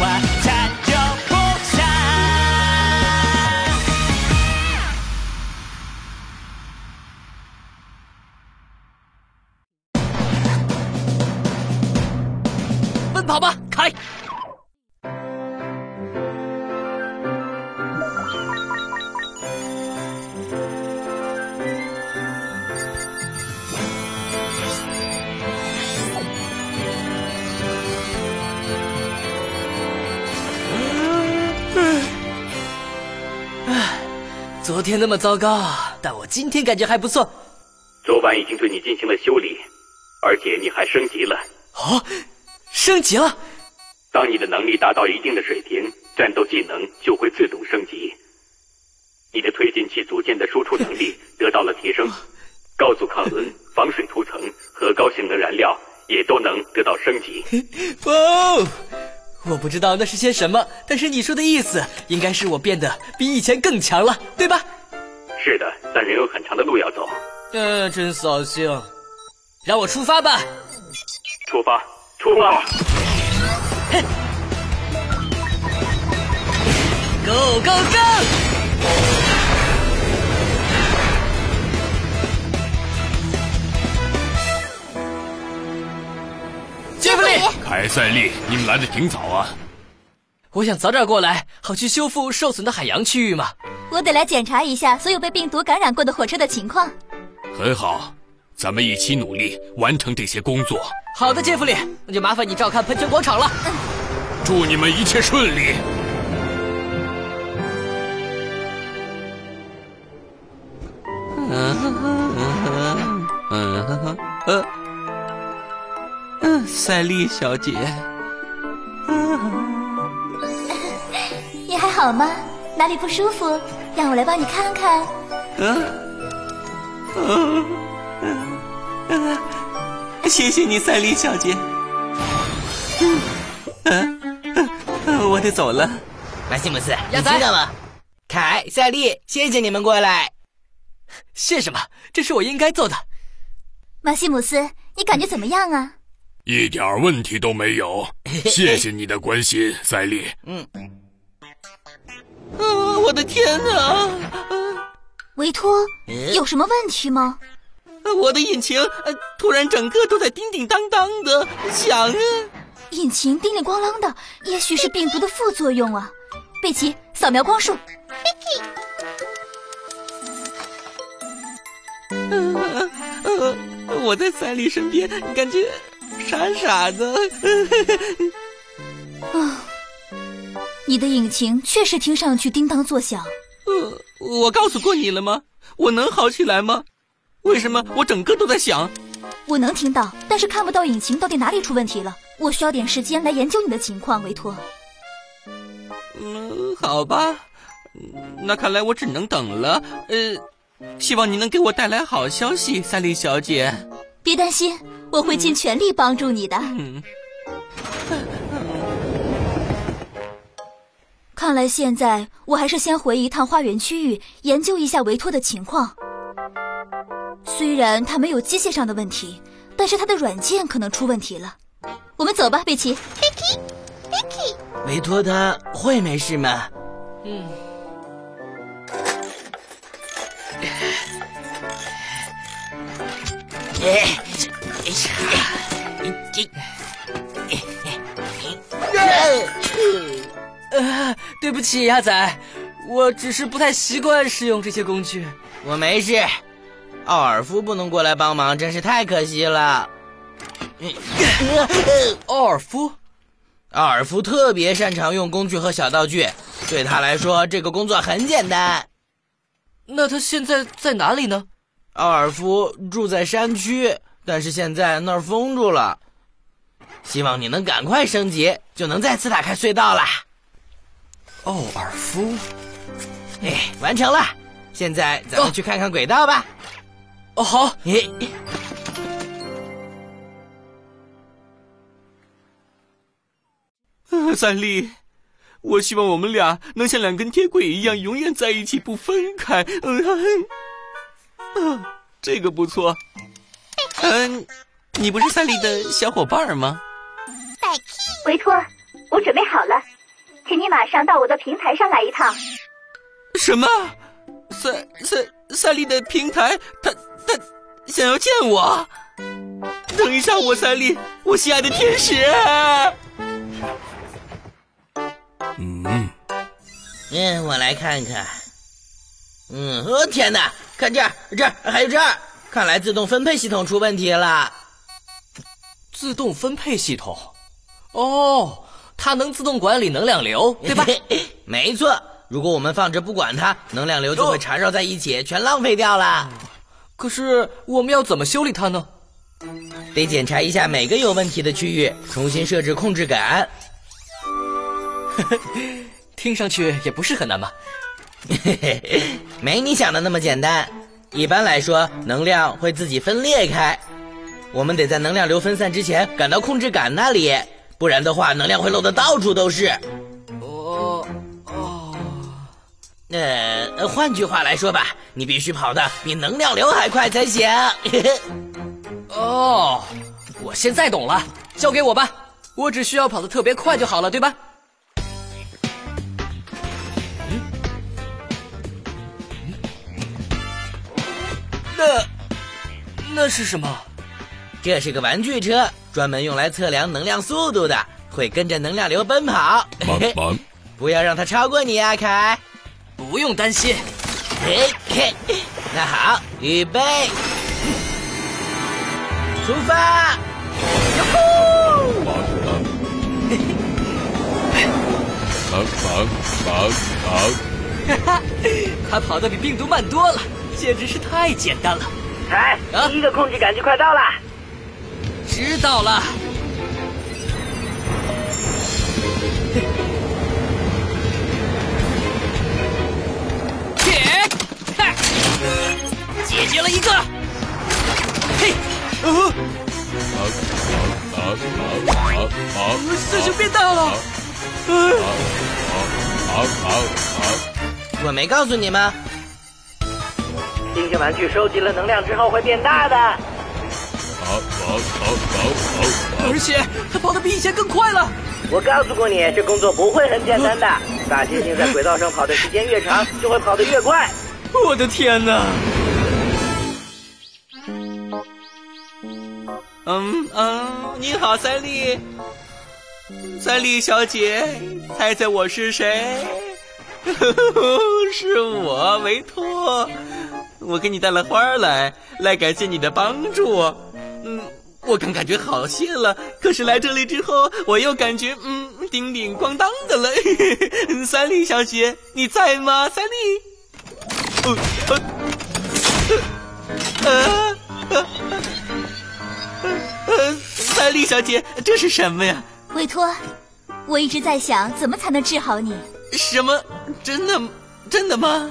laugh. 天那么糟糕，但我今天感觉还不错。昨晚已经对你进行了修理，而且你还升级了。哦，升级了！当你的能力达到一定的水平，战斗技能就会自动升级。你的推进器组件的输出能力得到了提升，高速抗轮、防水涂层和高性能燃料也都能得到升级。哦，我不知道那是些什么，但是你说的意思应该是我变得比以前更强了，对吧？是的，但仍有很长的路要走。嗯，真扫兴。让我出发吧！出发，出发！Go go go！杰弗里，凯塞利，你们来的挺早啊！我想早点过来，好去修复受损的海洋区域嘛。我得来检查一下所有被病毒感染过的火车的情况。很好，咱们一起努力完成这些工作。好的，杰弗里，那就麻烦你照看喷泉广场了。祝你们一切顺利。嗯呃嗯，赛丽小姐，好吗？哪里不舒服？让我来帮你看看。嗯嗯嗯，谢谢你，赛丽小姐。嗯嗯嗯，我得走了。马西姆斯，你知道吗？凯、赛丽，谢谢你们过来。谢什么？这是我应该做的。马西姆斯，你感觉怎么样啊？一点问题都没有，谢谢你的关心，赛丽。嗯，我的天哪！维托，有什么问题吗？我的引擎呃突然整个都在叮叮当当的响啊！引擎叮铃咣啷的，也许是病毒的副作用啊。贝奇，扫描光束。呃，我在赛丽身边，感觉傻傻的。啊，你的引擎确实听上去叮当作响。呃，我告诉过你了吗？我能好起来吗？为什么我整个都在响？我能听到，但是看不到引擎到底哪里出问题了。我需要点时间来研究你的情况，维托。嗯，好吧，那看来我只能等了。呃，希望你能给我带来好消息，赛丽小姐。别担心，我会尽全力帮助你的。嗯，看来现在我还是先回一趟花园区域，研究一下维托的情况。虽然他没有机械上的问题，但是他的软件可能出问题了。我们走吧，贝奇。维托他会没事吗？嗯，哎，这呃，对不起，鸭仔，我只是不太习惯使用这些工具。我没事。奥尔夫不能过来帮忙，真是太可惜了。奥尔夫，奥尔夫特别擅长用工具和小道具，对他来说，这个工作很简单。那他现在在哪里呢？奥尔夫住在山区，但是现在那儿封住了。希望你能赶快升级，就能再次打开隧道了。奥尔夫，哎，完成了。现在咱们去看看轨道吧。哦，好。哎，三丽，我希望我们俩能像两根铁轨一样，永远在一起不分开。嗯，嗯，这个不错。嗯，你不是三丽的小伙伴吗？拜托，我准备好了，请你马上到我的平台上来一趟。什么？赛赛赛丽的平台？他他想要见我？等一下，我赛丽，我心爱的天使。嗯，嗯，我来看看。嗯，哦天哪，看这儿，这儿还有这儿，看来自动分配系统出问题了。自动分配系统？哦，它能自动管理能量流，对吧？没错。如果我们放着不管它，能量流就会缠绕在一起，全浪费掉了。可是我们要怎么修理它呢？得检查一下每个有问题的区域，重新设置控制杆。听上去也不是很难嘛。没你想的那么简单。一般来说，能量会自己分裂开，我们得在能量流分散之前赶到控制杆那里，不然的话，能量会漏得到处都是。哦哦呃，换句话来说吧，你必须跑得比能量流还快才行。哦，我现在懂了，交给我吧，我只需要跑得特别快就好了，对吧？那那是什么？这是个玩具车，专门用来测量能量速度的，会跟着能量流奔跑。不要让它超过你啊，凯。不用担心，嘿嘿，那好，预备，出发！哟呼！跑跑跑跑！哈哈，他跑得比病毒慢多了，简直是太简单了。哎，第一个控制杆就快到了，知道了。解决了一个，嘿，好，好，好，好，好，事情变大了，好，好，好，好，我没告诉你吗？星星玩具收集了能量之后会变大的。好，好，好，好，好，而且他跑得比以前更快了。我告诉过你，这工作不会很简单的。大猩猩在轨道上跑的时间越长，就会跑得越快。我的天哪！嗯嗯，你好，三丽，三丽小姐，猜猜我是谁？是我，维托。我给你带了花来，来感谢你的帮助。嗯，我刚感觉好些了，可是来这里之后，我又感觉嗯叮叮咣当的了。三丽小姐，你在吗？三丽？呃呃呃。三丽小姐，这是什么呀？委托，我一直在想怎么才能治好你。什么？真的？真的吗？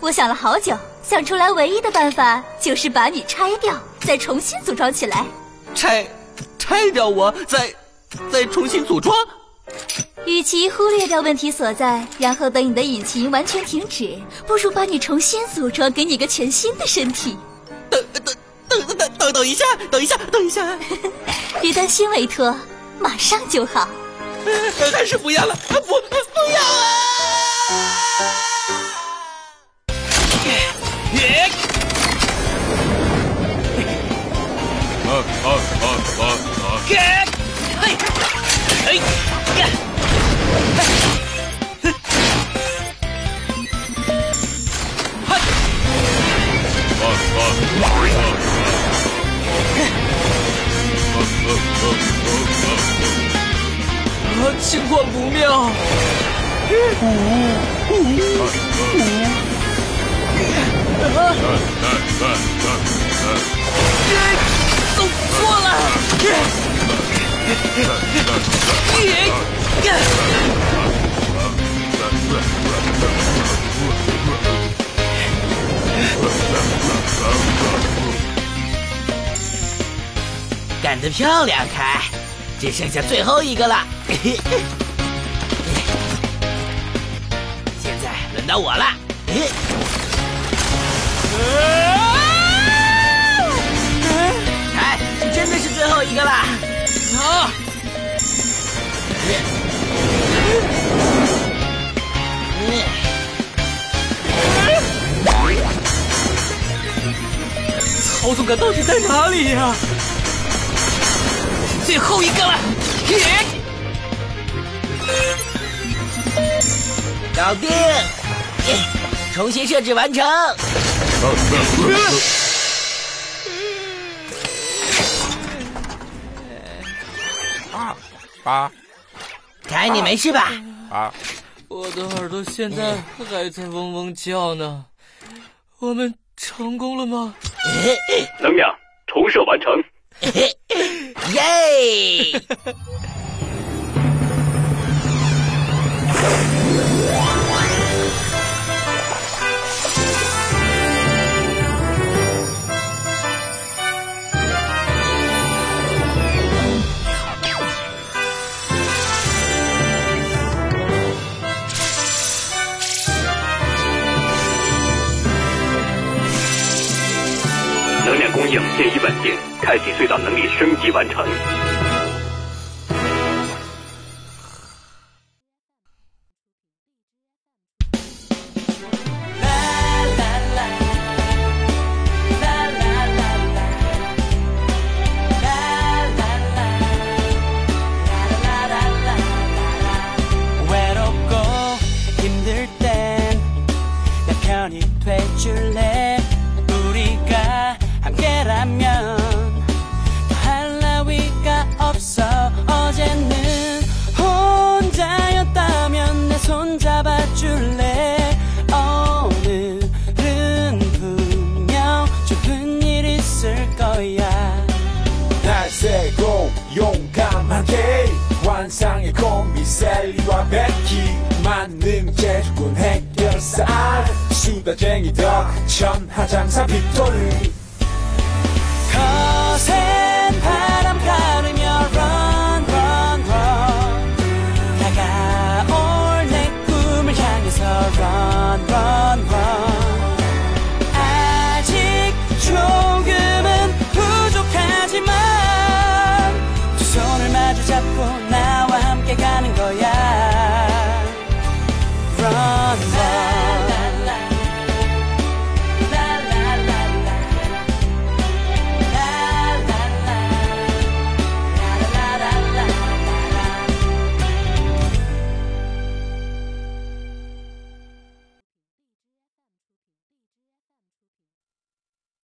我想了好久，想出来唯一的办法就是把你拆掉，再重新组装起来。拆，拆掉我，再，再重新组装。与其忽略掉问题所在，然后等你的引擎完全停止，不如把你重新组装，给你个全新的身体。等等。等等等等一下，等一下，等一下！别担心，维托，马上就好。还是不要了，不，不要啊！情况不妙。走错了。干得漂亮，凯！只剩下最后一个了。现在轮到我了。哎，真的是最后一个了。啊！操纵杆到底在哪里呀？最后一个了，搞定！重新设置完成。啊啊！凯，你没事吧？啊！我的耳朵现在还在嗡嗡叫呢。我们成功了吗？能量重设完成。耶！能量供应渐已稳定，开启隧道能力升级完成。 사랑의 콤비 셀리와 베키 만능 제주꾼 해결사 알 수다쟁이 덕 천하장사 빅토리 가세